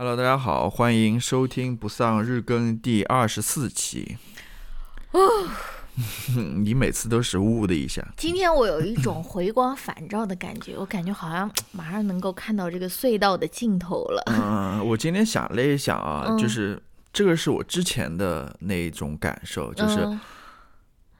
Hello，大家好，欢迎收听不丧日更第二十四期。你每次都是呜呜的一下，今天我有一种回光返照的感觉，我感觉好像马上能够看到这个隧道的尽头了。嗯，我今天想了一想啊，嗯就是这个是我之前的那种感受，就是嗯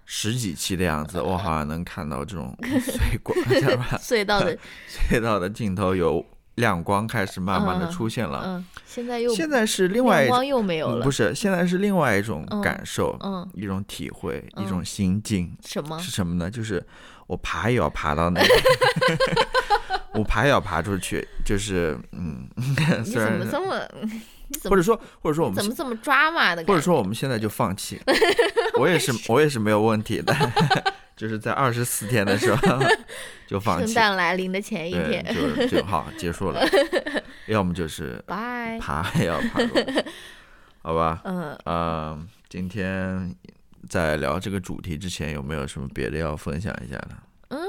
十几期的样子，我好像能看到这种 隧光，是吧？隧道的，隧道的尽头有亮光开始慢慢的嗯出现了。嗯，现在又现在是另外一种亮光又没有了，嗯不是，现在是另外一种嗯感受，嗯一种体会，嗯一种心境什么？是什么呢？就是我爬也要爬到那个，我爬也要爬出去，就是嗯，你虽怎么然这么？么或者说或者说我们怎么这么抓马的？或者说我们现在就放弃，我也是我也是没有问题的，就是在二十四天的时候 就放圣弃，诞来临的前一对，天，就就好结束了，要么就是拜。爬 也要爬过，好吧？嗯，呃，今天在聊这个主题之前，有没有什么别的要分享一下的？嗯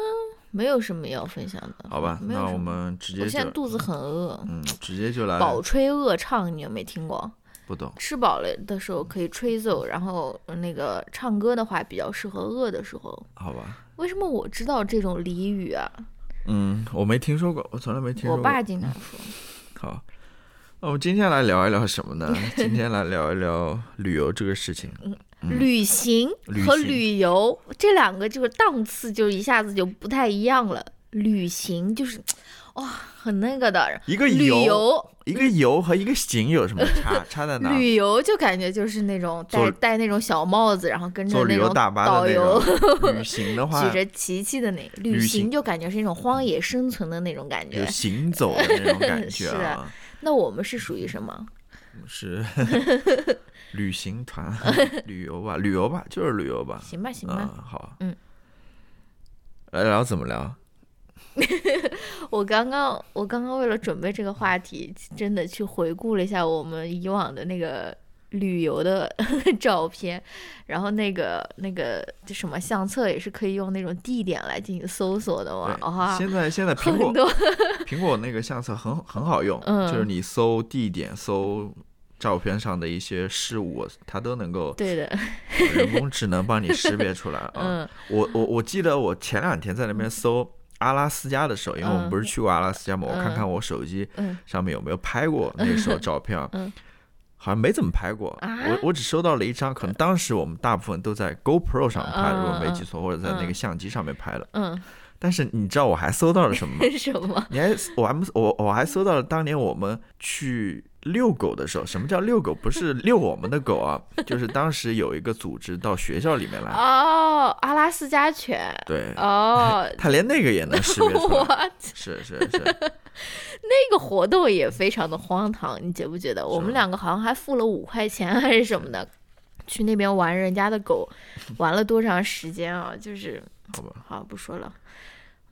没有什么要分享的。好吧，那我们直接我现在就肚子很饿，嗯，直接就来饱吹恶唱，你有没听过？不懂吃饱了的时候可以吹奏，然后呃那个唱歌的话比较适合饿的时候。好吧？为什么我知道这种俚语啊？嗯，我没听说过，我从来没听说过。我爸经常说。好，那我们今天来聊一聊什么呢？今天来聊一聊旅游这个事情。旅行嗯旅行和旅游这两个就是档次就一下子就不太一样了。旅行就是，哇，很那个的。一个旅，游，一个游和一个行有什么差？差在哪？旅游就感觉就是那种戴戴那种小帽子，然后跟着旅游那种导游。旅行的话举，着旗旗的那旅旅行行就感觉是一种荒野生存的那种感觉有。行走的那种感觉 是啊。那我们是属于什么？是 旅行团，旅游吧，旅游吧，就是旅游吧。行吧，行嗯吧。，好。嗯。来聊怎么聊？我刚刚我刚刚为了准备这个话题，真的去回顾了一下我们以往的那个旅游的 照片，然后那个那个就什么相册也是可以用那种地点来进行搜索的嘛，对，哇，现在现在苹果，苹果那个相册很很好用，嗯。就是你搜地点、搜照片上的一些事物，它都能够对的，人工智能帮你识别出来啊。嗯。我我我记得我前两天在那边搜阿拉斯加的时候，因为我们嗯不是去过阿拉斯加嘛，我看嗯看我手机嗯上面有没有拍过那时候照片好像没怎么拍过，啊我我只收到了一张，可能当时我们大部分都在 GoPro 上拍，嗯如果没嗯记错，或者在那个嗯相机上面拍的。嗯，但是你知道我还搜到了什么吗？什么？你还我还我我还搜到了当年我们去遛狗的时候，什么叫遛狗？不是遛我们的狗啊，就是当时有一个组织到学校里面来，哦，阿拉斯加犬，对，哦，他连那个也能识别出来，是是是，那个活动也非常的荒唐，你觉不觉得？我们两个好像还付了五块钱还是什么的，去那边玩人家的狗，玩了多长时间啊？就是，好吧，好不说了，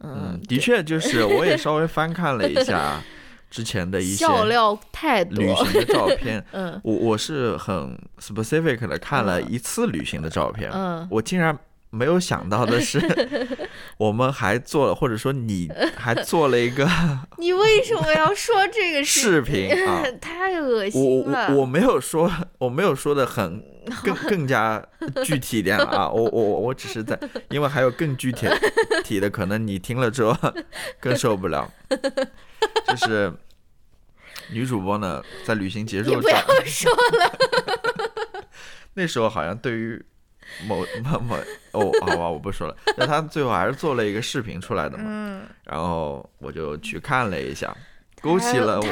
嗯嗯，，的确就是我也稍微翻看了一下之前的一些笑料太多。旅，行的照片，嗯。我我是很 specific 的看了嗯。一次旅行的照片，嗯，我竟然没有想到的是，我们还做了，或者说你 还做了一个你为什么要说这个事？视频啊。太恶心了！我我没有说，我没有说的很更更加具体一点啊！我我我只是在，因为还有更具体体的，可能你听了之后更受不了。就是女主播呢，在旅行结束之你不要，说了，那时候好像对于某 某某哦，好吧，我不说了。但他最后还是做了一个视频出来的嘛，嗯，然后我就去看了一下，勾起了我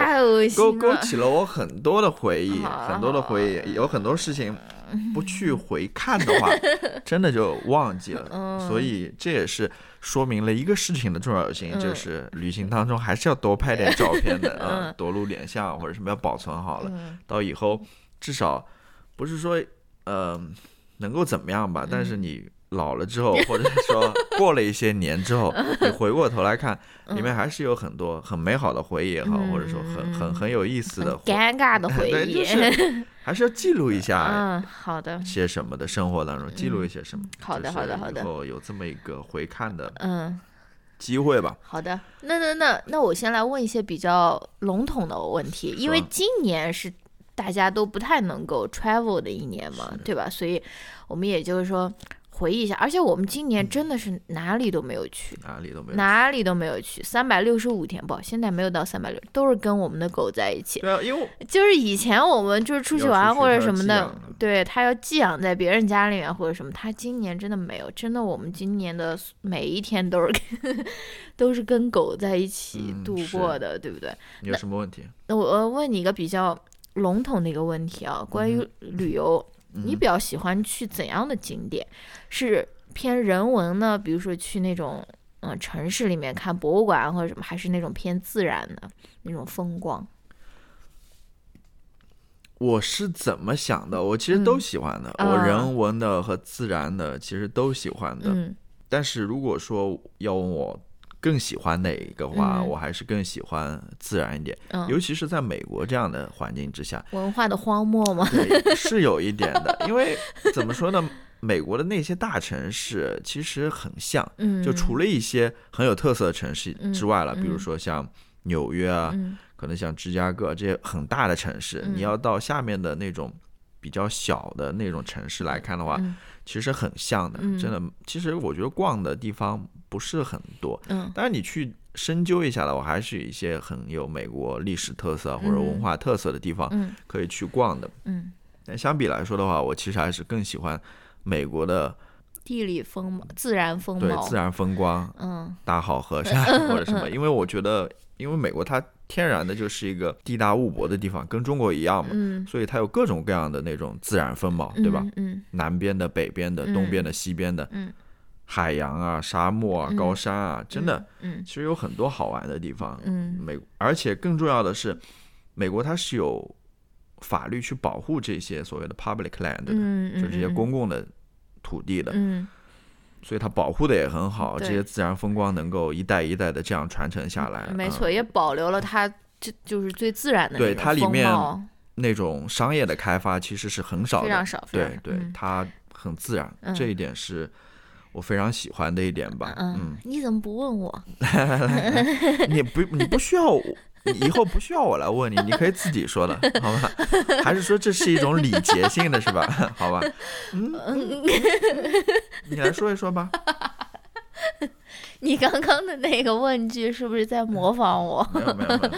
勾了，勾起了我很多的回忆，啊很多的回忆，有很多事情不去回看的话，真的就忘记了。嗯所以这也是说明了一个事情的重要性，嗯就是旅行当中还是要多拍点照片的 啊、嗯多录点像或者什么要保存好了，嗯到以后至少不是说呃能够怎么样吧，但嗯是你。老了之后，或者说 过了一些年之后，你回过头来看，里面还是有很多很美好的回忆也好，嗯或者说很很很有意思的回尴尬的回 对，忆。就是 还是要记录一下嗯，好的，些什么的生活当中，记录一些什么。好的好的好的然后有这么一个回看的嗯，机会吧。好的，那那那那我先来问一些比较笼统的问题，因为今年是大家都不太能够 travel 的一年嘛，对吧？所以我们也就是说回忆一下，而且我们今年真的是哪里都没有去。哪里都没有。哪里都没有去，三百六十五天不，现在没有到三百六，都是跟我们的狗在一起。对啊，因为就是以前我们就是出去玩或者什么的对它要寄养在别人家里面或者什么，它今年真的没有，真的我们今年的每一天都是跟 都是跟狗在一起度过的，对不对？你有什么问题？那我我问你一个比较笼统的一个问题啊，关于旅游，你嗯比较喜欢去怎样的景点？是偏人文呢？比如说去那种嗯、呃城市里面看博物馆或者什么，还是那种偏自然的那种风光？我是怎么想的？我其实都嗯喜欢的，啊我人文的和自然的其实都喜欢的。嗯但是如果说要问我更喜欢哪一个话，嗯。我还是更喜欢自然一点，嗯，尤其是在美国这样的环境之下，文化的荒漠吗？对，是有一点的。因为怎么说呢，美国的那些大城市其实很像，嗯，就除了一些很有特色的城市之外了，嗯。比如说像纽约啊，嗯。可能像芝加哥这些很大的城市，嗯。你要到下面的那种比较小的那种城市来看的话，嗯。其实很像的。嗯。真的，其实我觉得逛的地方不是很多，嗯。但是你去深究一下的话，还是有一些很有美国历史特色或者文化特色的地方嗯。可以去逛的。嗯，但相比来说的话，我其实还是更喜欢美国的地理风貌、自然风貌，对自然风光、嗯。大好河 山或者什么，因为我觉得，因为美国它天然的就是一个地大物博的地方，跟中国一样嘛，嗯，所以它有各种各样的那种自然风貌，对吧？嗯。南边的、北边的、嗯。东边的、西边的，嗯。海洋啊、沙漠啊、嗯。高山啊，真的，嗯。其实有很多好玩的地方。嗯。美，而且更重要的是，美国它是有法律去保护这些所谓的 public land 的，嗯，就这些公共的土地的，嗯所以它保护的也很好，这些自然风光能够一代一代的这样传承下来。嗯没错，也保留了它这就是最自然的对它里面那种商业的开发其实是很少的，非常少，常对对，嗯它很自然，嗯这一点是我非常喜欢的一点吧。嗯，你怎么不问我？你不你不需要我，你以后不需要我来问你，你可以自己说的，好吗？还是说这是一种礼节性的，是吧？好吧，嗯，嗯 你来说一说吧。你刚刚的那个问句是不是在模仿我？没有没有没有，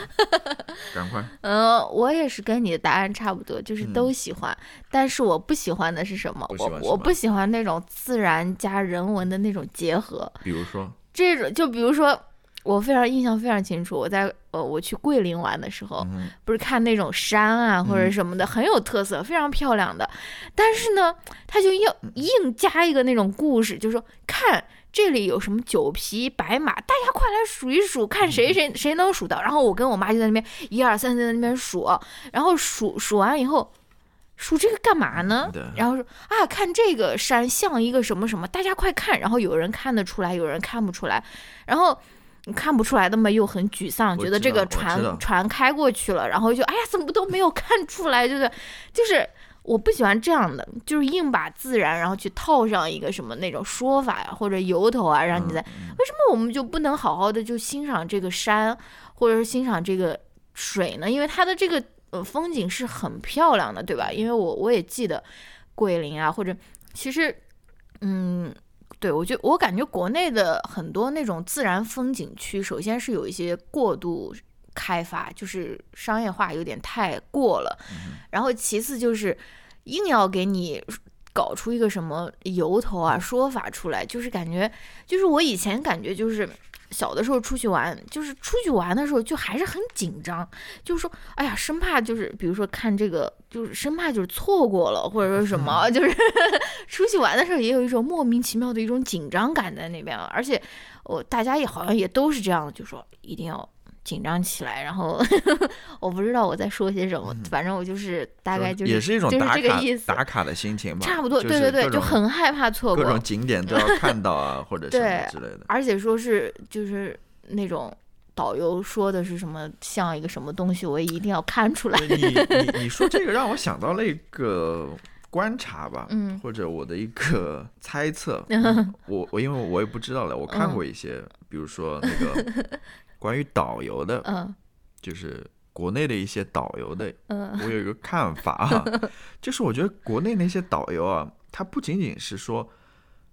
赶快。嗯，我也是跟你的答案差不多，就是嗯都喜欢，但是我不喜欢的是什么？我我不喜欢那种自然加人文的那种结合。比如说，这种就比如说，我非常印象非常清楚，我在呃我去桂林玩的时候，嗯不是看那种山啊或者什么的，很有特色，非常漂亮的。但是呢，他就要硬加一个那种故事，就说看这里有什么九匹白马，大家快来数一数，看谁谁谁能数到。然后我跟我妈就在那边一二三四在那边数，然后数数完以后，数这个干嘛呢？然后说啊，看这个山像一个什么什么，大家快看。然后有人看得出来，有人看不出来。然后你看不出来的嘛，又很沮丧，觉得这个船船开过去了，然后就哎呀，怎么都没有看出来，就是就是。我不喜欢这样的，就是硬把自然，然后去套上一个什么那种说法呀，或者由头啊，让你在嗯为什么我们就不能好好的就欣赏这个山，或者是欣赏这个水呢？因为它的这个呃风景是很漂亮的，对吧？因为我我也记得桂林啊，或者其实嗯。对，我觉得我感觉国内的很多那种自然风景区，首先是有一些过度开发，就是商业化有点太过了，然后其次就是硬要给你搞出一个什么由头啊、说法出来，就是感觉，就是我以前感觉就是小的时候出去玩，就是出去玩的时候就还是很紧张，就是说，哎呀，生怕就是比如说看这个，就是生怕就是错过了，或者说什么，就是 出去玩的时候也有一种莫名其妙的一种紧张感在那边，而且我大家也好像也都是这样，就说一定要。紧张起来，然后 我不知道我在说些什么，反正我就是大概就是也是一种就是打卡这个意思，打卡的心情吧，差不多，对对对，就很害怕错过各种，景点都要 看到啊，或者什么之类的。而且说是就是那种导游说的是什么像一个什么东西，我也一定要看出来。对你 你你说这个让我想到了一个观察吧，嗯或者我的一个猜测，我我因为我也不知道了，我看过一些，比如说那个关于导游的，嗯。就是国内的一些导游的，嗯。我有一个看法啊，就是我觉得国内那些导游啊，他不仅仅是说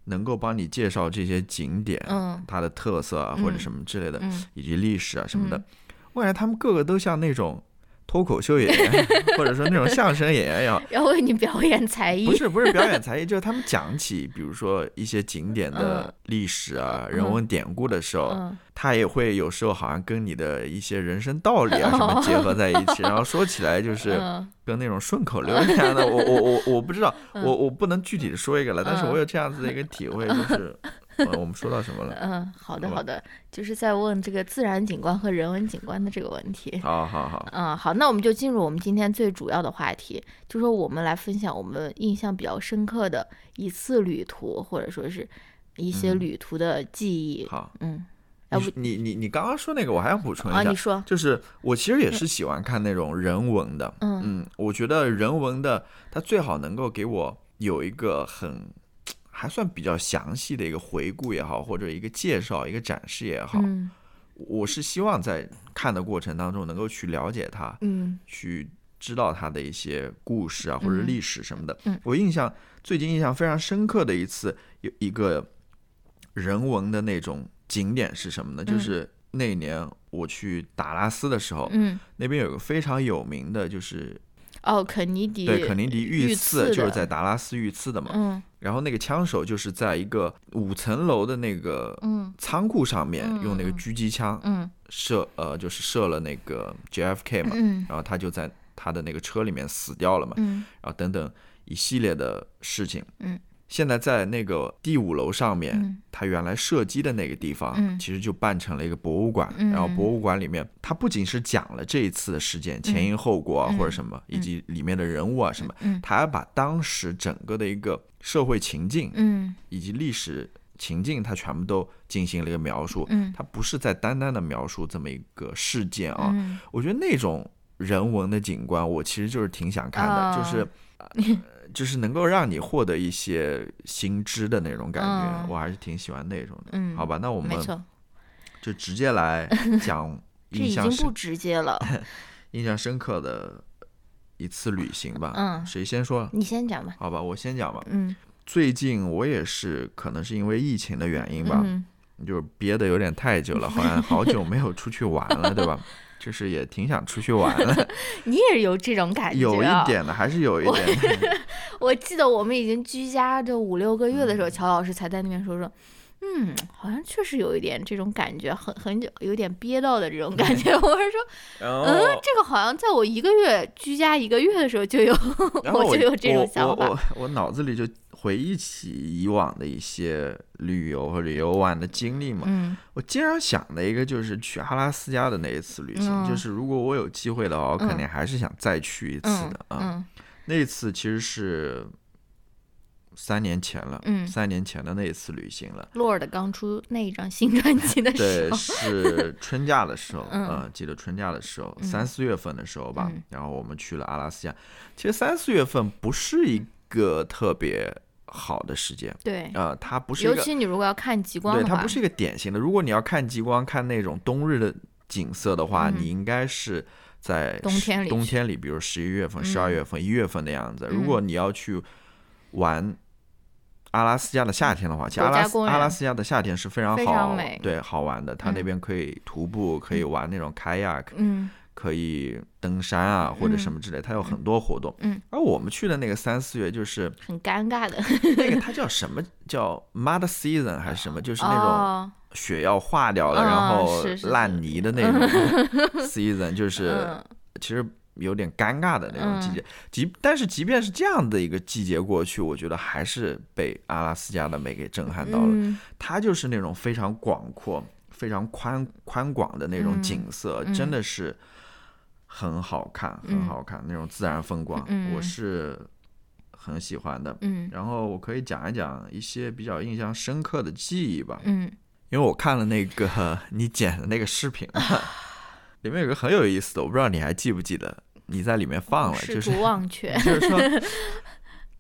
能够帮你介绍这些景点，嗯它的特色啊，或者什么之类的，嗯以及历史啊什么的嗯，我感觉他们个个都像那种脱口秀演员，或者说那种相声演员一样。要 为你表演才艺，不是不是表演 才艺，就是他们讲起，比如说一些景点的历史啊、人文典故的时候，嗯。他也会有时候好像跟你的一些人生道理啊什么结合在一起，然后说起来就是嗯。跟那种顺口溜一样的。我我我我不知道，嗯。我我不能具体的说一个了，但是我有这样子的一个体会，就是，呃我们说到什么了？嗯，好的好的，就是在问这个自然景观和人文景观的这个问题。好好好，嗯，好，那我们就进入我们今天最主要的话题，就说我们来分享我们印象比较深刻的一次旅途，或者说是一些嗯旅途的记忆。好。嗯，要不你你你刚刚说那个，我还要补充一啊，下你，说，就是我其实也是喜欢看那种人文的，嗯嗯，我觉得人文的它最好能够给我有一个很还算比较详细的一个回顾也好，或者一个介绍、一个展示也好，嗯。我是希望在看的过程当中能够去了解它，嗯。去知道它的一些故事啊或者嗯历史什么的。嗯。我印象最近印象非常深刻的一次有一个人文的那种景点是什么呢？就嗯是那年我去达拉斯的时候，嗯，那边有个非常有名的，就是哦，肯尼迪对肯尼迪遇刺，就是在达拉斯遇刺的嘛。嗯然后那个枪手就是在一个五层楼的那个嗯仓库上面嗯用那个嗯狙击枪嗯射，呃，就是射了那个 JFK 嘛，嗯然后他就在他的那个车里面死掉了嘛，嗯然后等等一系列的事情。嗯，现在在那个第五楼上面，嗯。他原来射击的那个地方，嗯。其实就办成了一个博物馆。嗯。然后博物馆里面，它不仅是讲了这一次的事件前因后果啊，嗯。或者什么，以及里面的人物啊什么，嗯。他还把当时整个的一个社会情境嗯。以及历史情境，它全部都进行了一个描述。嗯。它不是在单单的描述这么一个事件啊，嗯。我觉得那种人文的景观，我其实就是挺想看的，啊。就是、呃就是能够让你获得一些新知的那种感觉，嗯我还是挺喜欢那种的。嗯，好吧，那我们就直接来 讲印象不直接了。印象深刻的一次旅行吧。嗯谁先说？你先讲吧。好吧，我先讲吧。嗯，最近我也是，可能是因为疫情的原因吧，嗯就是憋得有点太久了，好像好久没有出去玩了，对吧？就是也挺想出去玩的，你也有这种感觉、啊？有一。点的，还是有一点的。我记得我们已经居家这五六个月的时嗯候，乔老师才在那边说说，嗯，好像确实有一点这种感觉，很很久有点憋到的这种感觉。我是说，嗯，这个好像在我一个月居家一个月的时候就有，我就有这种想法我我我脑子里就回忆起以往的一些旅游和旅游玩的经历嘛。嗯我经常想的一个就是去阿拉斯加的那一次旅行，嗯就是如果我有机会的话，我肯定还是想再去一次嗯的啊。嗯那次其实是三年前了，嗯三年前的那一次旅行了。洛尔的刚出那一张新专辑的 时候对，候，是春假的时候，嗯呃记得春假的时候，嗯三四月份的时候吧，嗯然后我们去了阿拉斯加。其实三四月份不是一个特别好的时间，对，呃，它不是一尤个，其你如果要看极光对，它不是一个典型的。如果你要看极光，看那种冬日的景色的话，嗯你应该是在十冬天里冬天里，比如十一月份、嗯十二月份、一月份的样子。嗯如果你要去玩阿拉斯加的夏天的话，其实阿拉阿拉斯加的夏天是非常非好，对，好玩的。它那嗯边可以徒步，可以玩那种 kayak，嗯可以登山啊，或者嗯什么之类，它有很多活动。嗯，而我们去的那个三四月，就是很尴尬的。那个它叫什么？叫 mud season 还是什么？就是那种哦，雪要化掉了，嗯然后烂泥的那种 season，就是嗯。其实有点尴尬的那种季节。即但是即便是这样的一个季节过去，我觉得还是被阿拉斯加的美给震撼到了。嗯。它就是那种非常广阔、非常宽宽广的那种景色，嗯。真的是很好看，嗯。很好看那种自然风光，嗯。我是很喜欢的。嗯。然后我可以讲一讲一些比较印象深刻的记忆吧，嗯。因为我看了那个 你剪的那个视频，里面有个很有意思的，我不知道你还记不记得，你在里面放了，就是 就是说，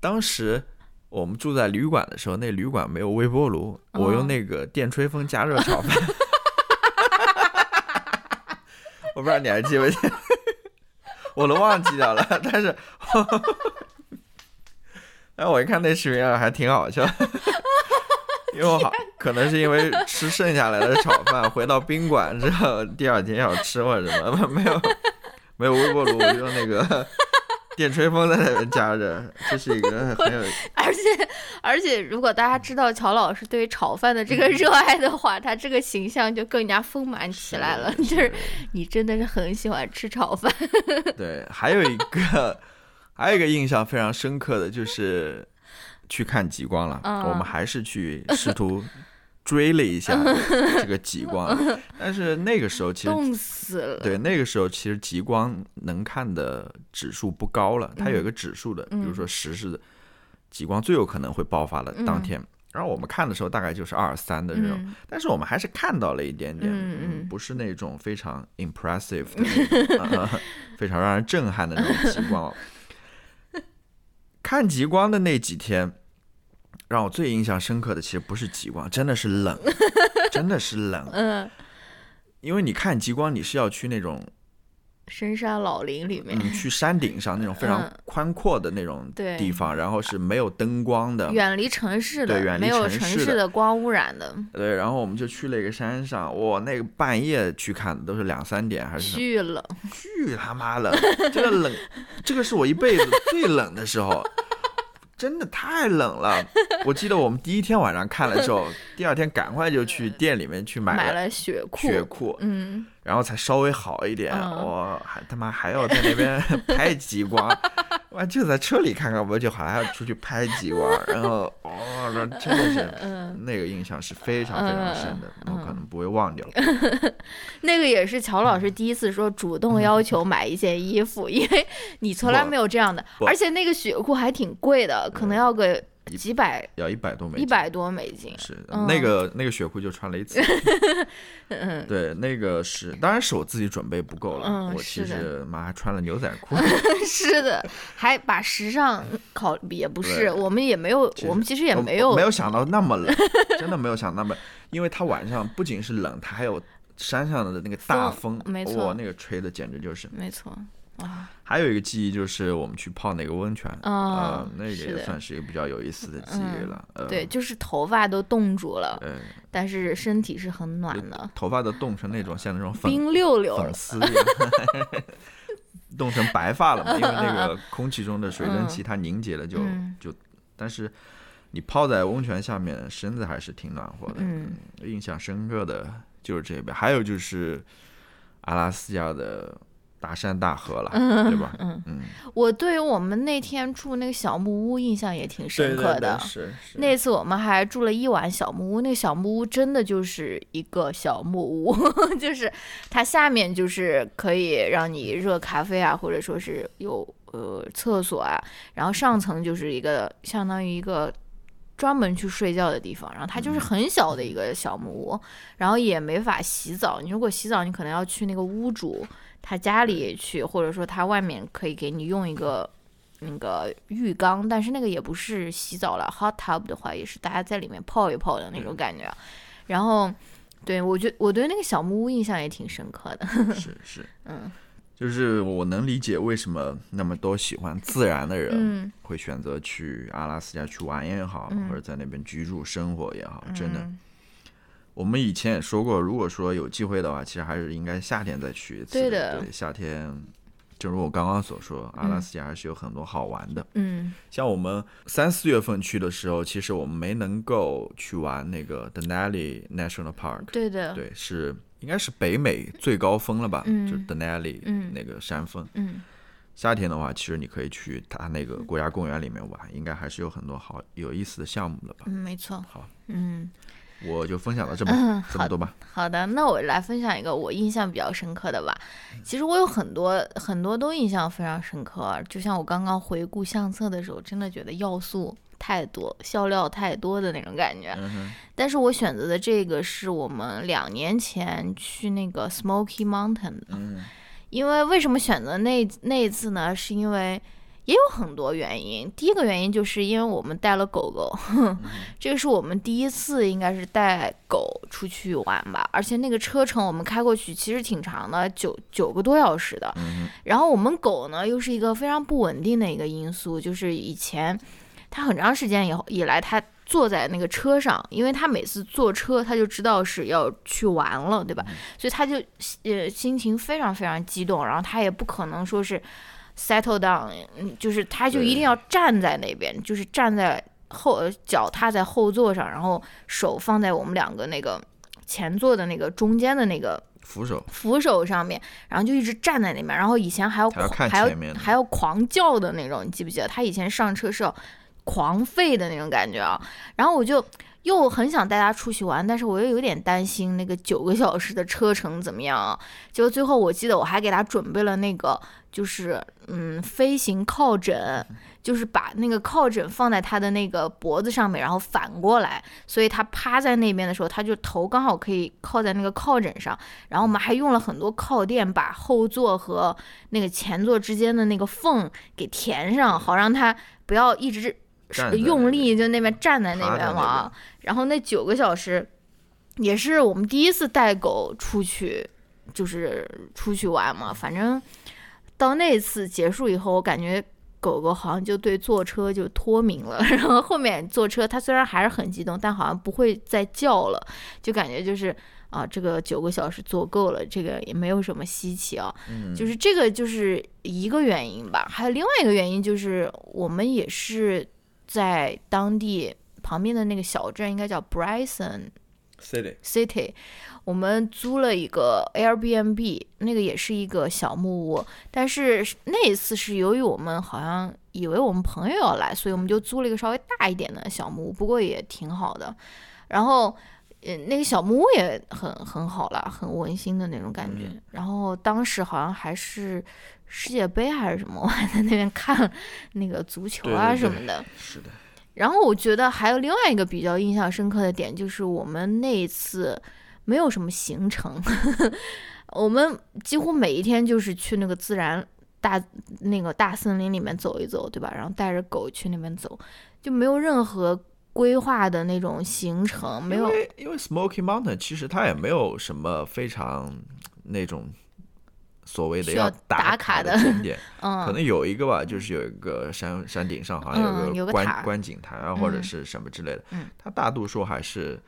当时我们住在旅馆的时候，那旅馆没有微波炉，我哦用那个电吹风加热炒饭。我不知道你还记不记得，我都忘记掉了。但是，哎，我一看那视频啊，还挺好笑。因为我好可能是因为吃剩下来的炒饭，回到宾馆之后，第二天要吃或什么，没有没有微波炉，我就用那个电吹风在那边夹着，这是一个很有而 且而且，如果大家知道乔老师对于炒饭的这个热爱的话，他这个形象就更加丰满起来了。就是你真的是很喜欢吃炒饭。对，还有一个还有一个印象非常深刻的就是去看极光了，嗯我们还是去试图追了一下这个极光，但是那个时候其实冻死了。对，那个时候其实极光能看的指数不高了，它有一个指数的，比如说十是极光最有可能会爆发的当天。然后我们看的时候大概就是二三的这种，嗯但是我们还是看到了一点点，嗯嗯不是那种非常 impressive 的 非常让人震撼的那种极光。看极光的那几天，让我最印象深刻的其实不是极光，真的是冷，真的是冷。嗯，因为你看极光，你是要去那种深山老林里面，嗯，去山顶上那种 非常嗯宽阔的那种对地方，然后是没有灯光的，远离城市的，对远离没有城城市的光污染的，对，然后我们就去了一个山上，哇，那个半夜去看的都是两三点还是，巨冷。巨他妈冷，这个冷，这个是我一辈子最冷的时候。真的太冷了，我记得我们第一天晚上看了之后，第二天赶快就去店里面去买买了了雪裤，雪裤，嗯，然后才稍微好一点。嗯我还他妈还要在那边拍极光，我就在车里看看，我就好还要出去拍极光。然后哦，那真的是 嗯。那个印象是非常非常深的，我可能不会忘掉。那个也是乔老师第一次说主动要求买一件衣服，因为你从来没有这样的，而且那个雪裤还挺贵的，可能要个几百、要一百多美金，一百多美金。是嗯那个那个雪裤就穿了一次。嗯，对，那个是，当然是我自己准备不够了。嗯我其实妈还穿了牛仔裤。是的，还把时尚考也不是，我们也没有，我们其实也没有没有想到那么冷，真的没有想到那么，因为它晚上不仅是冷，它还有山上的那个大风，风没错哇，那个吹的简直就是。没错啊，还有一个记忆就是我们去泡那个温泉，啊哦，那个也算是一个比较有意思的记忆了。呃，对，，就是头发都冻住了，嗯，但是身体是很暖的，头发都冻成那种像那种粉冰溜溜粉。丝一样，冻成白发了嘛，因为那个空气中的水蒸气它凝结了就嗯就，但是你泡在温泉下面，身子还是挺暖和的。嗯，印象深刻的就是这边，还有就是阿拉斯加的大山大河了，对吧？嗯嗯，我对于我们那天住那个小木屋印象也挺深刻的。是是那次我们还住了一晚小木屋，那个小木屋真的就是一个小木屋，就是它下面就是可以让你热咖啡啊，或者说是有呃厕所啊，然后上层就是一个相当于一个专门去睡觉的地方，然后它就是很小的一个小木屋，然后也没法洗澡。你如果洗澡，你可能要去那个屋主他家里去，或者说他外面可以给你用一个那个浴缸，但是那个也不是洗澡了，hot tub 的话也是大家在里面泡一泡的那种感觉。然后，对我觉我对那个小木屋印象也挺深刻的。是 是，嗯就是我能理解为什么那么多喜欢自然的人嗯，会选择去阿拉斯加去玩也好，嗯或者在那边居住生活也好，真的。嗯我们以前也说过，如果说有机会的话，其实还是应该夏天再去一次。对的对，夏天，正如我刚刚所说，阿拉斯加还是有很多好玩的。嗯像我们三四月份去的时候，其实我们没能够去玩那个 Denali National Park。对的，对，是应该是北美最高峰了吧？嗯就是 Denali 嗯那个山峰。嗯夏天的话，其实你可以去它那个国家公园里面玩，应该还是有很多好有意思的项目了吧？嗯，没错。好，嗯，我就分享到这么嗯这么多吧。好的，那我来分享一个我印象比较深刻的吧。其实我有很多很多都印象非常深刻，就像我刚刚回顾相册的时候，真的觉得要素太多、笑料太多的那种感觉。嗯，但是我选择的这个是我们两年前去那个 Smoky Mountain 的，嗯因为为什么选择那那一次呢？是因为也有很多原因。第一个原因就是因为我们带了狗狗，这个是我们第一次应该是带狗出去玩吧，而且那个车程我们开过去其实挺长的，九九个多小时的。嗯然后我们狗呢又是一个非常不稳定的一个因素，就是以前它很长时间以后以来它。坐在那个车上，因为它每次坐车，它就知道是要去玩了，对吧？所以它就呃心情非常非常激动，然后它也不可能说是 settle down，嗯，就是他就一定要站在那边，就是站在后脚踏在后座上，然后手放在我们两个那个前座的那个中间的那个扶手，扶手上面，然后就一直站在那边，然后以前还要还要狂还要还要狂叫的那种，你记不记得？他以前上车是要狂吠的那种感觉啊。然后我就又很想带他出去玩，但是我又有点担心那个九个小时的车程怎么样啊？结果最后我记得我还给他准备了那个，就是嗯飞行靠枕。就是把那个靠枕放在他的那个脖子上面，然后反过来，所以他趴在那边的时候，他就头刚好可以靠在那个靠枕上。然后我们还用了很多靠垫，把后座和那个前座之间的那个缝给填上，好让他不要一直用力就那边站在那边嘛。然后那九个小时也是我们第一次带狗出去，就是出去玩嘛。反正到那次结束以后，我感觉狗狗好像就对坐车就脱敏了。然后后面坐车，它虽然还是很激动，但好像不会再叫了，就感觉就是。啊，这个九个小时坐够了，这个也没有什么稀奇啊。嗯，就是这个就是一个原因吧，还有另外一个原因就是我们也是在当地旁边的那个小镇，应该叫 Bryson city，City，我们租了一个 Airbnb，那个也是一个小木屋，但是那一次是由于我们好像以为我们朋友要来，所以我们就租了一个稍微大一点的小木屋，不过也挺好的。然后，呃，那个小木屋也很很好了，很温馨的那种感觉。嗯然后当时好像还是世界杯还是什么，我还在那边看那个足球啊对对对什么的。是的，然后我觉得还有另外一个比较印象深刻的点，就是我们那一次没有什么行程，我们几乎每一天就是去那个自然大那个大森林里面走一走，对吧？然后带着狗去那边走，就没有任何规划的那种行程，没有因为因为 Smoky Mountain 其实它也没有什么非常那种所谓的要打打卡的的景点，可嗯能有一个吧，就是有一个山山顶上好像嗯有个观、有个塔观景台啊，或者嗯。是什么之类的。嗯。它大多数还是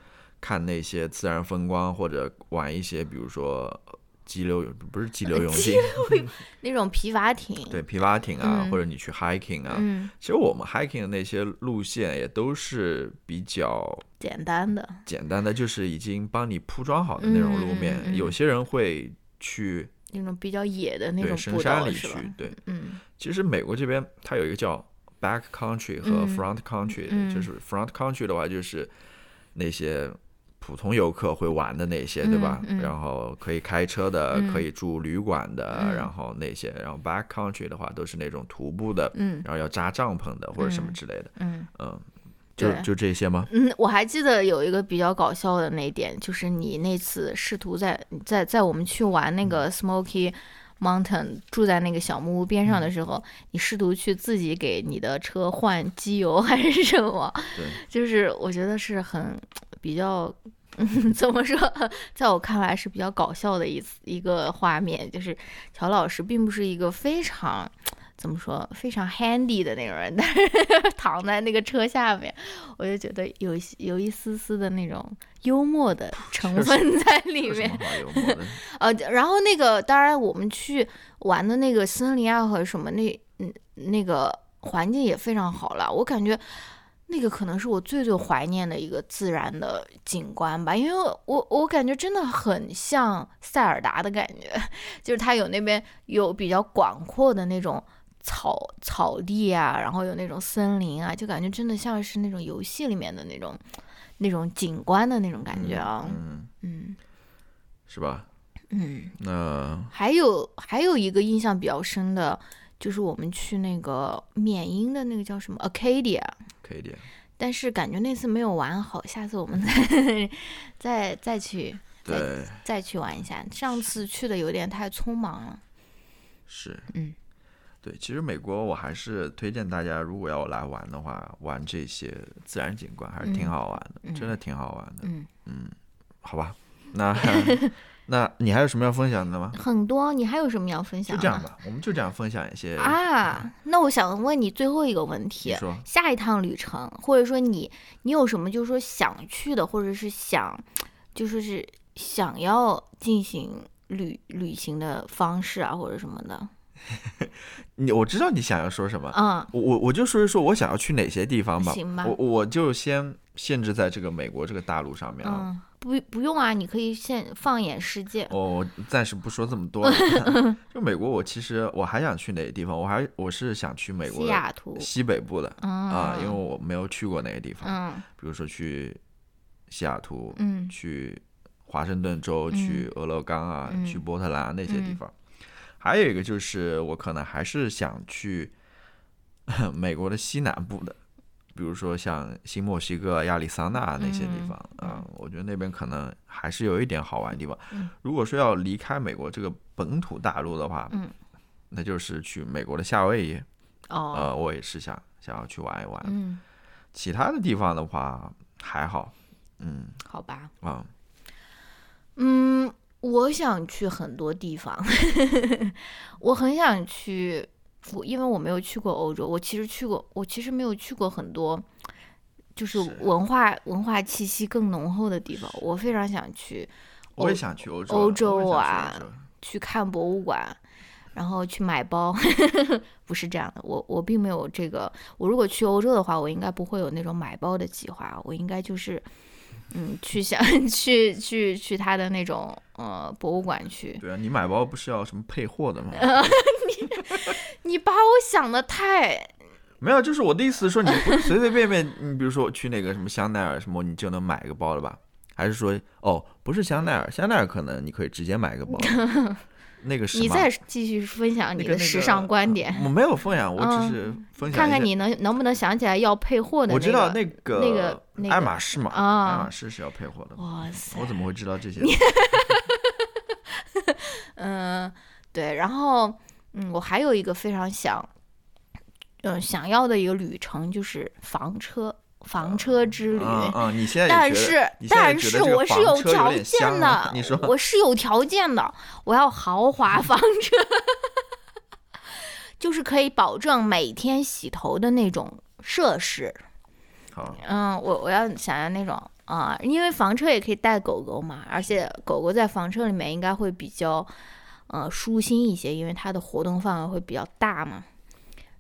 看那些自然风光，或者玩一些，比如说激流勇，不是激流勇进，那种皮筏艇，对，皮划艇啊，嗯或者你去 hiking 啊。嗯，其实我们 hiking 的那些路线也都是比较简单的，简单的，就是已经帮你铺装好的那种路面。有些人会去那种比较野的那对种深山里？去，对。嗯其实美国这边它有一个叫 back country 和嗯 front country，、嗯就是 front country 的话就是那些普通游客会玩的那些，对吧？嗯嗯然后可以开车的，嗯可以住旅馆的，嗯然后那些，然后 back country 的话都是那种徒步的，嗯然后要扎帐篷的或者什么嗯之类的，嗯。嗯，就就这些吗？嗯，我还记得有一个比较搞笑的那一点，就是你那次试图在在在我们去玩那嗯个 Smoky Mountain 住在那个小木屋边上嗯的时候，你试图去自己给你的车换机油还是什么？对，就是我觉得是很比较。嗯，怎么说？在我看来是比较搞笑的一次一个画面，就是乔老师并不是一个非常怎么说非常 handy 的那种人，但是躺在那个车下面，我就觉得有有一丝丝的那种幽默的成分在里面？呃，然后那个当然我们去玩的那个森林啊和什么那嗯那个环境也非常好了，我感觉。那个可能是我最最怀念的一个自然的景观吧，因为我我感觉真的很像塞尔达的感觉，就是它有那边有比较广阔的那种草草地啊，然后有那种森林啊，就感觉真的像是那种游戏里面的那种那种景观的那种感觉啊，嗯，嗯是吧？嗯。那还有还有一个印象比较深的，就是我们去那个缅因的那个叫什么 Acadia，可以点。但是感觉那次没有玩好，下次我们 再再再去对，再去玩一下。上次去的有点太匆忙了，是，嗯，对，其实美国我还是推荐大家，如果要来玩的话，玩这些自然景观还是挺好玩的，真的挺好玩的。嗯好吧，那 那你还有什么要分享的吗？很多，你还有什么要分享的？就这样吧，我们就这样分享一些。啊，那我想问你最后一个问你题，说，下一趟旅程，或者说你你有什么就是说想去的，或者是想就说是想要进行旅旅行的方式啊，或者什么的？你我知道你想要说什么，嗯，我我我就说一说我想要去哪些地方吧。行吧我我就先限制在这个美国这个大陆上面啊。嗯，不不用啊，你可以先放眼世界。我暂时不说这么多了。就美国，我其实我还想去哪个地方？我还我是想去美国西雅图，西北部的嗯啊，因为我没有去过那个地方。嗯比如说去西雅图，嗯去华盛顿州，去俄勒冈啊，嗯去波特兰那些地嗯方。还有一个就是，我可能还是想去 美国的西南部的，比如说像新墨西哥、亚利桑那那些地嗯方啊，我觉得那边可能还是有一点好玩的地方嗯。如果说要离开美国这个本土大陆的话，嗯那就是去美国的夏威夷，哦，呃，我也是想想要去玩一玩。嗯，其他的地方的话还好，嗯。好吧，啊，嗯，我想去很多地方，我很想去，我因为我没有去过欧洲，我其实去过，我其实没有去过很多，就是是文化文化气息更浓厚的地方，我非常想去我也想去欧洲，欧洲啊去看博物馆，然后去买包，不是这样的，我我并没有这个，我如果去欧洲的话，我应该不会有那种买包的计划，我应该就是。嗯，去想 去去去他的那种呃博物馆去，对啊，你买包不是要什么配货的吗？你你把我想的太没有，就是我的意思是说，你不是随随便便，你比如说去那个什么香奈儿什么，你就能买个包了吧？还是说，哦，不是香奈儿，香奈儿可能你可以直接买个包，那个是吗你再继续分享你的时尚观点，我没有分享，我只是分享看看你能能不能想起来要配货的、那个。我知道那个那个那个爱马仕嘛，啊爱马仕是要配货的。哇塞我，怎么会知道这些？嗯，对，然后嗯，我还有一个非常想，嗯、想要的一个旅程就是房车，房车之旅。嗯嗯，你现在也觉得但是但是我是有条件的我是有条件的，我要豪华 房车，就是可以保证每天洗头的那种设施。好，嗯，我我要想要那种啊，因为房车也可以带狗狗嘛，而且狗狗在房车里面应该会比较呃舒心一些，因为它的活动范围会比较大嘛，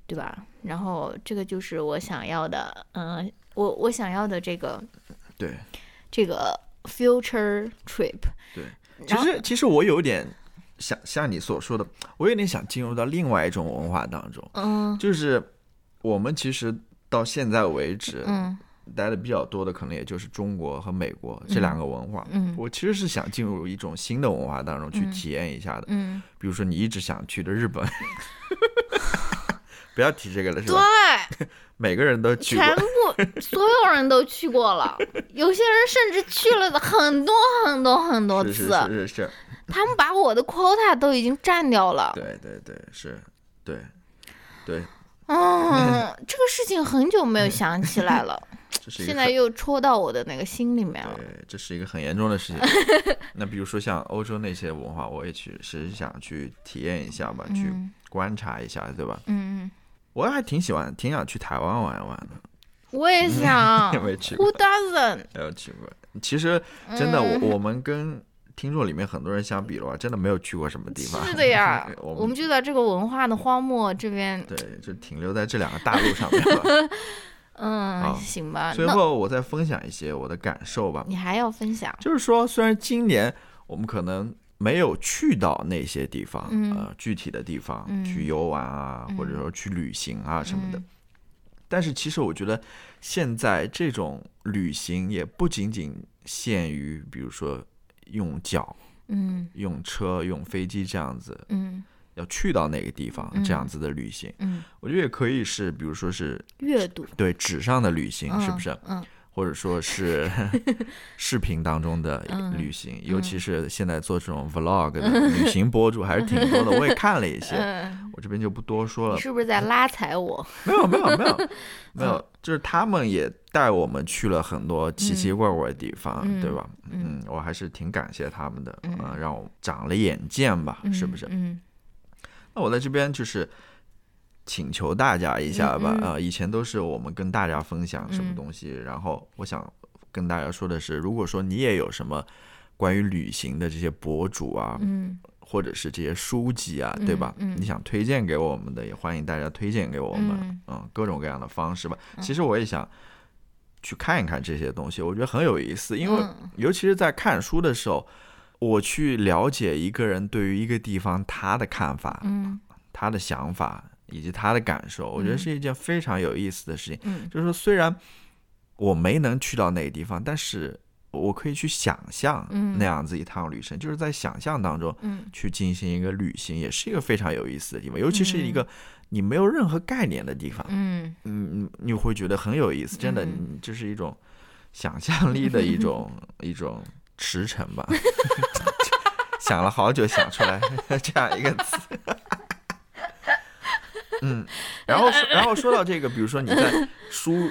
对吧？然后这个就是我想要的，嗯、我我想要的这个对这个 future trip。对。其实其实我有点想像你所说的，我有点想进入到另外一种文化当中，嗯就是我们其实到现在为止，嗯待的比较多的可能也就是中国和美国这两个文化。嗯我其实是想进入一种新的文化当中去嗯体验一下的，嗯，比如说你一直想去的日本，不要提这个了，是吧？对，每个人都去过全，部所有人都去过了，有些人甚至去了很多很多很多次。是是是是，他们把我的 quota 都已经占掉了。对对对，是，对对，嗯，这个事情很久没有想起来了，现在又戳到我的那个心里面了。对，这是一个很严重的事情。那比如说像欧洲那些文化，我也去是想去体验一下吧，去嗯观察一下，对吧？嗯嗯，我还挺喜欢，挺想去台湾玩一玩的，我也想 没去过，Who doesn't？没有去过。其实真的，嗯我我们跟听众里面很多人相比的话，真的没有去过什么地方。是的呀 我我们就在这个文化的荒漠这边。对，就停留在这两个大陆上面吧。嗯，好行吧。最后我再分享一些我的感受吧。你还要分享？就是说，虽然今年我们可能没有去到那些地方，嗯。呃，具体的地方、嗯。去游玩啊，或者嗯说去旅行啊什么的，嗯。但是其实我觉得现在这种旅行也不仅仅限于，比如说用脚、嗯。用车、用飞机这样子嗯。要去到那个地方、嗯。这样子的旅行，嗯，我觉得也可以是，比如说是阅读。对纸上的旅行，是不是？嗯或者说是 视频当中的嗯旅行，尤其是现在做这种 vlog 的旅行博主还是挺多的，我也看了一些，嗯，我这边就不多说了。是不是在拉踩我？没有没有没有没有，就是他们也带我们去了很多奇奇怪怪的地方，嗯对吧？嗯嗯，我还是挺感谢他们的，嗯啊，让我长了眼见吧，是不是？嗯那我在这边就是请求大家一下吧，嗯。嗯啊，以前都是我们跟大家分享什么嗯。东西，然后我想跟大家说的是，如果说你也有什么关于旅行的这些博主啊，嗯。或者是这些书籍啊，嗯对吧？嗯。你想推荐给我们的，也欢迎大家推荐给我们，嗯。嗯，各种各样的方式吧。其实我也想去看一看这些东西，我觉得很有意思，因为嗯。尤其是在看书的时候，我去了解一个人对于一个地方他的看法、嗯。他的想法以及他的感受，我觉得嗯是一件非常有意思的事情。嗯就是说，虽然我没能去到那个地方，但是我可以去想象嗯那样子一趟旅程，就是在想象当中嗯去进行一个旅行，也是一个非常有意思的地方，尤其是一个你没有任何概念的地方，嗯嗯，你会觉得很有意思，真的，嗯这是一种想象力的一种 一种驰骋吧。想了好久想出来 这样一个词。嗯，然后然后说到这个，比如说你在 书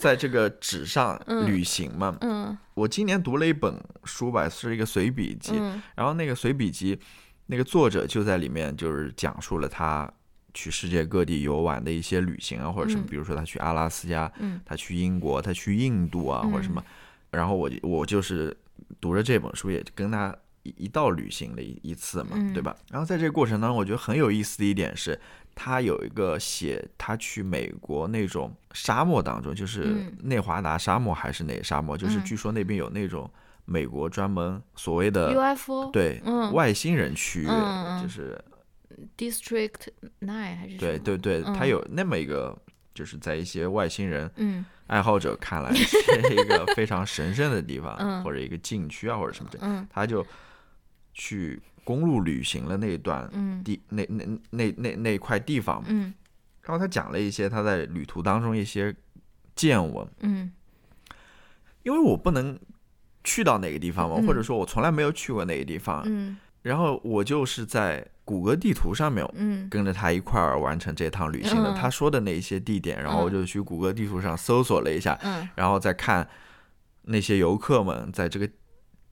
在这个纸上旅行嘛，嗯我今年读了一本书吧，是一个随笔集，嗯然后那个随笔集，那个作者就在里面就是讲述了他去世界各地游玩的一些旅行啊，或者什么，嗯比如说他去阿拉斯加，嗯他去英国，他去印度啊，或者什么。然后我我就是读着这本书，也跟他一一道旅行了一一次嘛，嗯对吧？然后在这个过程当中，我觉得很有意思的一点是，他有一个写他去美国那种沙漠当中，就是嗯。内华达沙漠还是哪沙漠，就是嗯。据说那边有那种美国专门所谓的 UFO 对，嗯。外星人区域，就是、District Nine 还是什么？对对对，它嗯。有那么一个，就是在一些外星人嗯。爱好者看来是一个非常神圣的地方，嗯。或者一个禁区啊，或者什么的，嗯。他就去公路旅行的那一段嗯。地，那那那那那一块地方，嗯。然后他讲了一些他在旅途当中一些见闻，嗯。因为我不能去到哪个地方嘛，嗯。或者说我从来没有去过哪个地方，嗯。然后我就是在谷歌地图上面嗯。跟着他一块儿完成这趟旅行的。嗯。他说的那些地点，然后我就去谷歌地图上搜索了一下，嗯。然后再看那些游客们在这个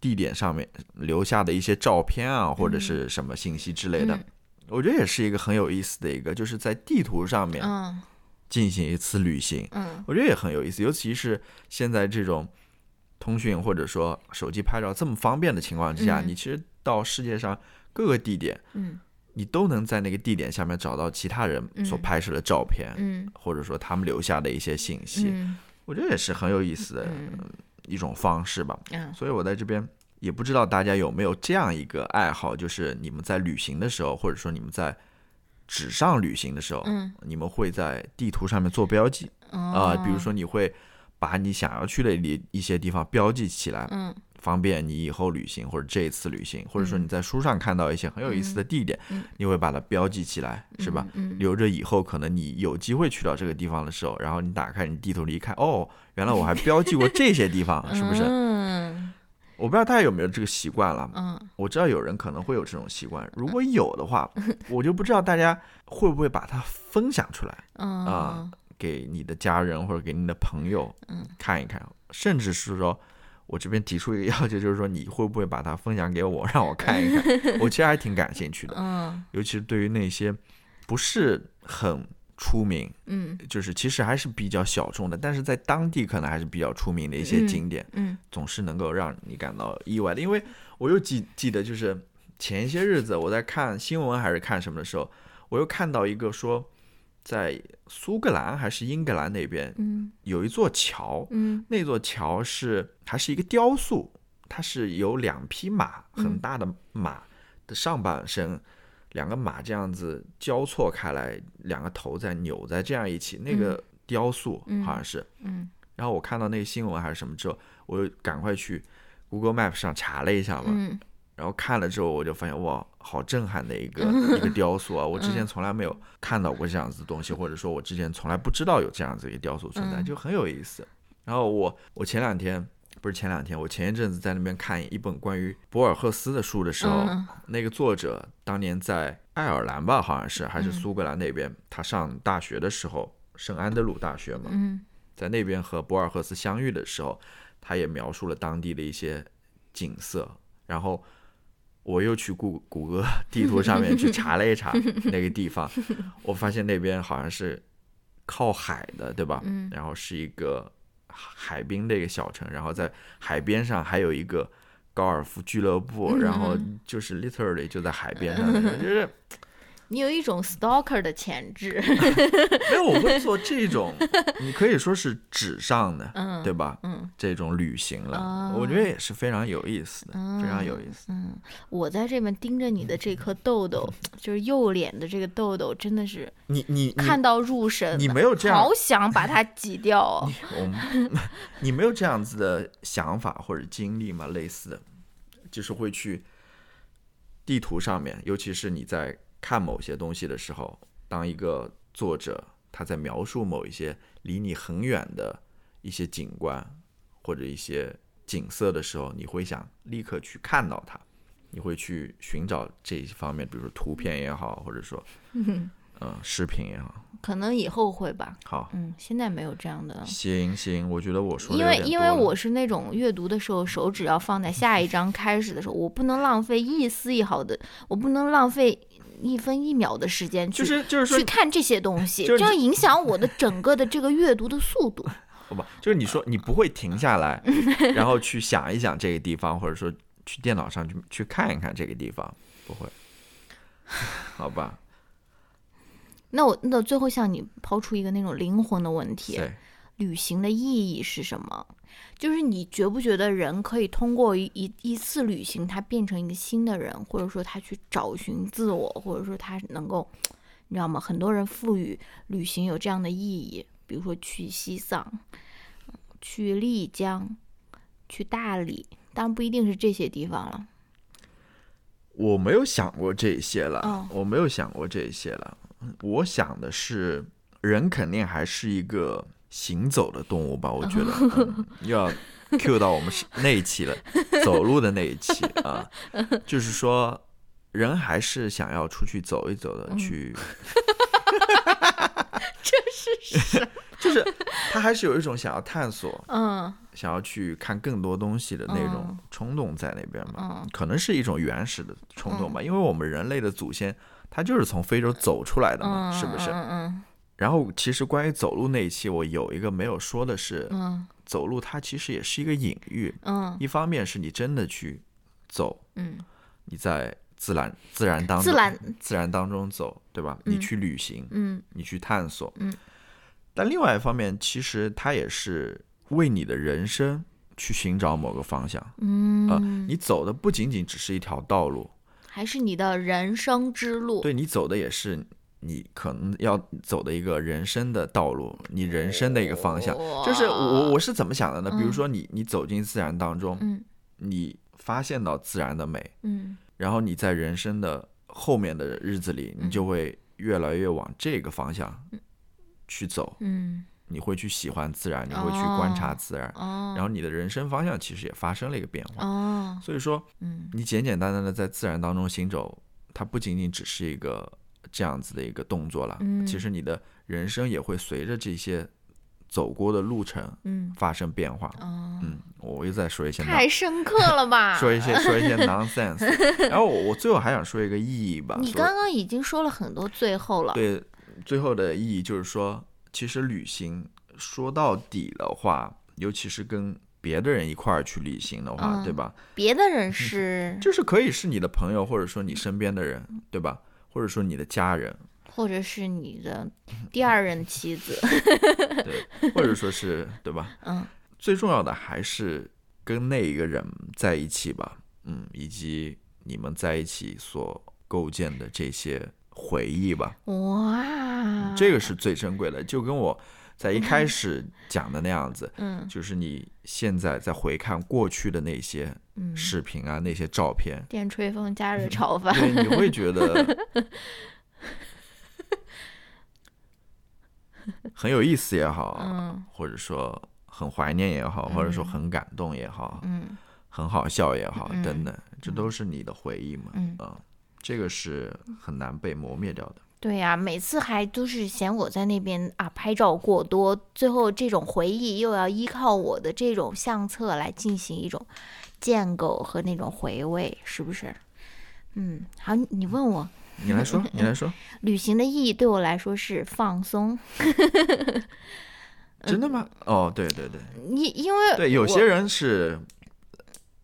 地点上面留下的一些照片啊，或者是什么信息之类的。嗯。我觉得也是一个很有意思的一个，就是在地图上面嗯。进行一次旅行，嗯。我觉得也很有意思。尤其是现在这种通讯或者说手机拍照这么方便的情况之下，嗯。你其实到世界上各个地点。嗯。你都能在那个地点下面找到其他人所嗯拍摄的照片，嗯。或者说他们留下的一些信息，嗯。我觉得也是很有意思的嗯一种方式吧。嗯。所以我在这边也不知道大家有没有这样一个爱好，就是你们在旅行的时候，或者说你们在纸上旅行的时候，嗯。你们会在地图上面做标记？啊、比如说你会把你想要去的一一些地方标记起来，嗯方便你以后旅行或者这一次旅行，或者说你在书上看到一些很有意思的地点，嗯你会把它标记起来，是吧？嗯留着以后可能你有机会去到这个地方的时候，然后你打开你地图里一看，哦，原来我还标记过这些地方，是不是？嗯我不知道大家有没有这个习惯了。嗯我知道有人可能会有这种习惯，如果有的话，我就不知道大家会不会把它分享出来嗯啊，给你的家人或者给你的朋友嗯看一看，甚至是说。我这边提出一个要求，就是说你会不会把它分享给我，让我看一看？我其实还挺感兴趣的，嗯尤其是对于那些不是很出名，嗯就是其实还是比较小众的，但是在当地可能还是比较出名的一些嗯景点，嗯总是能够让你感到意外的。因为我又记记得，就是前一些日子我在看新闻还是看什么的时候，我又看到一个说，在苏格兰还是英格兰那边嗯。有一座桥，嗯。那座桥是它是一个雕塑，它是有两匹马，很嗯。大的马的上半身，两个马这样子交错开来，两个头在扭在这样一起，那个雕塑嗯。好像是。嗯。然后我看到那个新闻还是什么之后，我就赶快去 Google Map 上查了一下嘛，嗯然后看了之后，我就发现哇，好震撼的一个 一个雕塑啊！我之前从来没有看到过这样子的东西，或者说我之前从来不知道有这样子一个雕塑存在，嗯。就很有意思。然后我我前两天不是前两天，我前一阵子在那边看一本关于博尔赫斯的书的时候，嗯。那个作者当年在爱尔兰吧，好像是还是嗯。苏格兰那边，他上大学的时候，圣安德鲁大学嘛，嗯。在那边和博尔赫斯相遇的时候，他也描述了当地的一些景色，然后我又去谷谷歌 地图上面去查了一查 那个地方，我发现那边好像是靠海的，对吧？嗯然后是一个海滨的一个小城，然后在海边上还有一个高尔夫俱乐部，然后就是 literally 就在海边上，就是你有一种 stalker 的潜质，没有我会做这种，你可以说是纸上的，嗯对吧？嗯这种旅行了，哦我觉得也是非常有意思的，非常有意思。嗯，我在这边盯着你的这颗痘痘，就是右脸的这个痘痘，真的是你你你看到入神，你没有这样好想把它挤掉哦。你没有这样子的想法或者经历吗？类似的，就是会去地图上面，尤其是你在看某些东西的时候，当一个作者他在描述某一些离你很远的一些景观或者一些景色的时候，你会想立刻去看到它，你会去寻找这一方面，比如说图片也好，或者说嗯、呃视频也好。可能以后会吧，好，嗯，现在没有这样的。行行，我觉得我说的因为因为我是那种阅读的时候，手指要放在下一章开始的时候，我不能浪费一丝一毫的，我不能浪费一分一秒的时间去、就是就是说去看这些东西，就是这样影响我的整个的这个阅读的速度。好吧，就是你说你不会停下来，然后去想一想这个地方，或者说去电脑上去去看一看这个地方，不会，好吧？那我那最后向你抛出一个那种灵魂的问题：对，旅行的意义是什么？就是你觉不觉得人可以通过一一一次旅行，他变成一个新的人，或者说他去找寻自我，或者说他能够，你知道吗？很多人赋予旅行有这样的意义，比如说去西藏、去丽江、去大理，当然不一定是这些地方了。我没有想过这些了，哦我没有想过这些了。我想的是，人肯定还是一个行走的动物吧？我觉得、嗯要 Q 到我们是那一期了，走路的那一期啊，就是说，人还是想要出去走一走的，去。这是什 就是他还是有一种想要探索、嗯。想要去看更多东西的那种嗯。冲动在那边嘛，嗯。可能是一种原始的冲动吧，因为我们人类的祖先他就是从非洲走出来的嘛，嗯，是不是？嗯然后其实关于走路那一期，我有一个没有说的是，嗯走路它其实也是一个隐喻，嗯一方面是你真的去走，嗯你在自然自然当中自然自然当中走，对吧？你嗯去旅行，嗯你去探索，嗯。但另外一方面，其实它也是为你的人生去寻找某个方向。嗯呃，你走的不仅仅只是一条道路，还是你的人生之路。对你走的也是你可能要走的一个人生的道路，你人生的一个方向。就是我我是怎么想的呢？比如说你你走进自然当中，嗯。你发现到自然的美，嗯。然后你在人生的后面的日子里，你就会越来越往这个方向去走。嗯。你会去喜欢自然，你会去观察自然，哦。然后你的人生方向其实也发生了一个变化。哦。所以说，嗯。你简简单单的在自然当中行走，它不仅仅只是一个这样子的一个动作了，嗯其实你的人生也会随着这些走过的路程嗯发生变化。哦，嗯，我又在说一些太深刻了吧？说一些说一些 nonsense，然后我我最后还想说一个意义吧。你刚刚已经说了很多最后了。对最后的意义就是说，其实旅行说到底的话，尤其是跟别的人一块儿去旅行的话，嗯对吧？别的人 是，就是可以是你的朋友，或者说你身边的人，对吧？或者说你的家人，或者是你的第二任妻子。对，或者说是对吧？嗯最重要的还是跟那一个人在一起吧，嗯，以及你们在一起所构建的这些回忆吧，哇，这个是最珍贵的。就跟我在一开始讲的那样子，嗯就是你现在在回看过去的那些嗯，视频啊，那些照片，电吹风加热炒饭。对，你会觉得 很有意思也好，嗯。或者说很怀念也好，或者说嗯。很感动也好，嗯。很好笑也好，嗯。等等，这都是你的回忆嘛。嗯。啊，这个是很难被磨灭掉的。对呀、每次还都是嫌我在那边啊拍照过多，最后这种回忆又要依靠我的这种相册来进行一种建构和那种回味，是不是？嗯，好，你问我你来说，你来说，旅行的意义对我来说是放松，真的吗？哦，对对对你因为对，有些人是，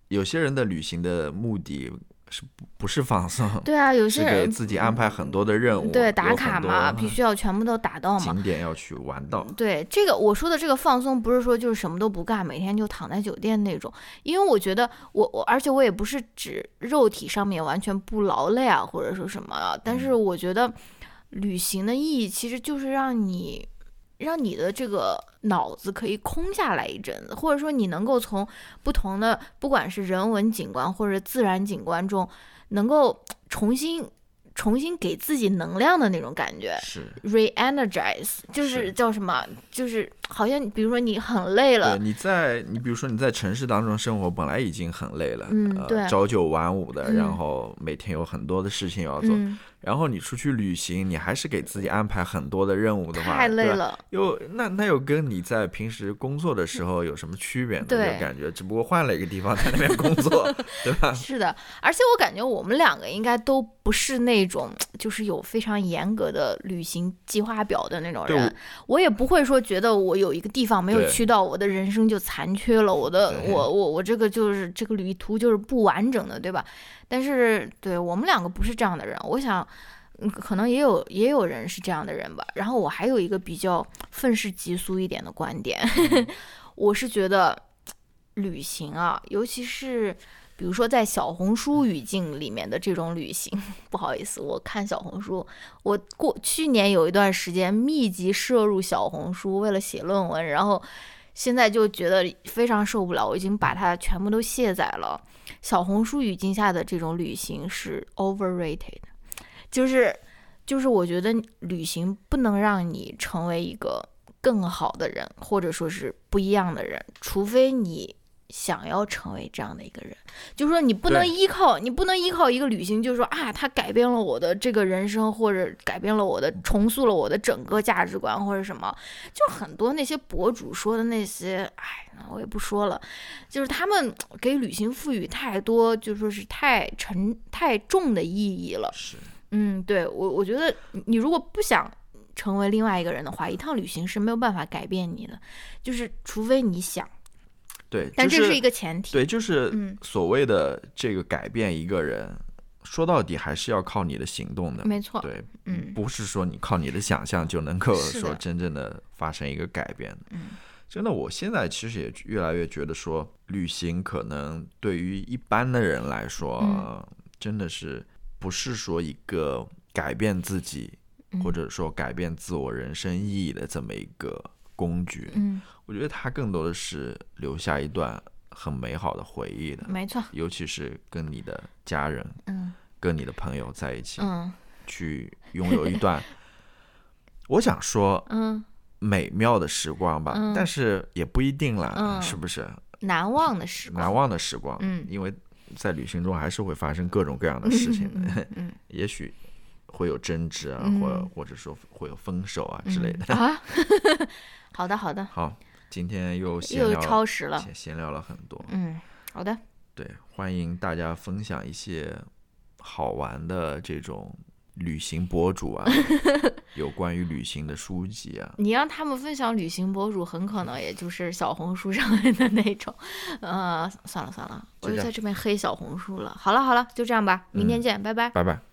有些人的旅行的目的是不不是放松，对啊，有些人给自己安排很多的任务，对打卡嘛，必须要全部都打到嘛。景点要去玩到。对这个我说的这个放松，不是说就是什么都不干，每天就躺在酒店那种。因为我觉得我我，而且我也不是指肉体上面完全不劳累啊，或者说什么啊。但是我觉得旅行的意义其实就是让你让你的这个脑子可以空下来一阵子，或者说你能够从不同的不管是人文景观或者自然景观中，能够重新重新给自己能量的那种感觉。是，re-energize，就是是叫什么？就是好像比如说你很累了对，，你在你比如说你在城市当中生活，本来已经很累了，嗯对呃，朝九晚五的，嗯然后每天有很多的事情要做，嗯，然后你出去旅行，你还是给自己安排很多的任务的话，太累。了。又那那又跟你在平时工作的时候有什么区别呢？对就感觉只不过换了一个地方在那边工作，对吧？是的，而且我感觉我们两个应该都不是那种就是有非常严格的旅行计划表的那种人。我也不会说觉得我有一个地方没有去到，我的人生就残缺了，我的我我我这个就是这个旅途就是不完整的，对吧？但是对我们两个不是这样的人，我想。嗯，可能也有也有人是这样的人吧。然后我还有一个比较愤世嫉俗一点的观点，我是觉得旅行啊，尤其是比如说在小红书语境里面的这种旅行，不好意思，我看小红书，我过去年有一段时间密集摄入小红书，为了写论文，然后现在就觉得非常受不了，我已经把它全部都卸载了。小红书语境下的这种旅行是 overrated，就是就是我觉得旅行不能让你成为一个更好的人，或者说是不一样的人，除非你想要成为这样的一个人。就是说，你不能依靠，你不能依靠一个旅行，就是说啊，他改变了我的这个人生，或者改变了我的，重塑了我的整个价值观，或者什么。就很多那些博主说的那些，哎，我也不说了，就是他们给旅行赋予太多，就说是太沉太重的意义了。是，嗯，对我我觉得你你如果不想成为另外一个人的话，一趟旅行是没有办法改变你的，就是除非你想，对，但这是一个前提。对，就是嗯所谓的这个改变一个人，说到底还是要靠你的行动的。没错，对，嗯不是说你靠你的想象就能够说真正的发生一个改变的。嗯真的，我现在其实也越来越觉得说，旅行可能对于一般的人来说，嗯真的是不是说一个改变自己、嗯或者说改变自我人生意义的这么一个工具。嗯，我觉得它更多的是留下一段很美好的回忆的，没错，尤其是跟你的家人、嗯。跟你的朋友在一起，嗯。去拥有一段，我想说嗯，美妙的时光吧，嗯。但是也不一定啦，嗯。是不是？难忘的时光，难忘的时光，嗯。因为在旅行中还是会发生各种各样的事情的，嗯。嗯 也许会有争执啊，嗯。或或者说会有分手啊之类的。嗯啊，好的好的，好，今天又闲又聊超时了，闲闲聊了很多，嗯，好的，对，欢迎大家分享一些好玩的这种旅行博主啊，有关于旅行的书籍啊。你让他们分享旅行博主，很可能也就是小红书上面的那种，呃，算了算了，我就在这边黑小红书了。好了好了，就这样吧，明天嗯见，拜拜。拜拜。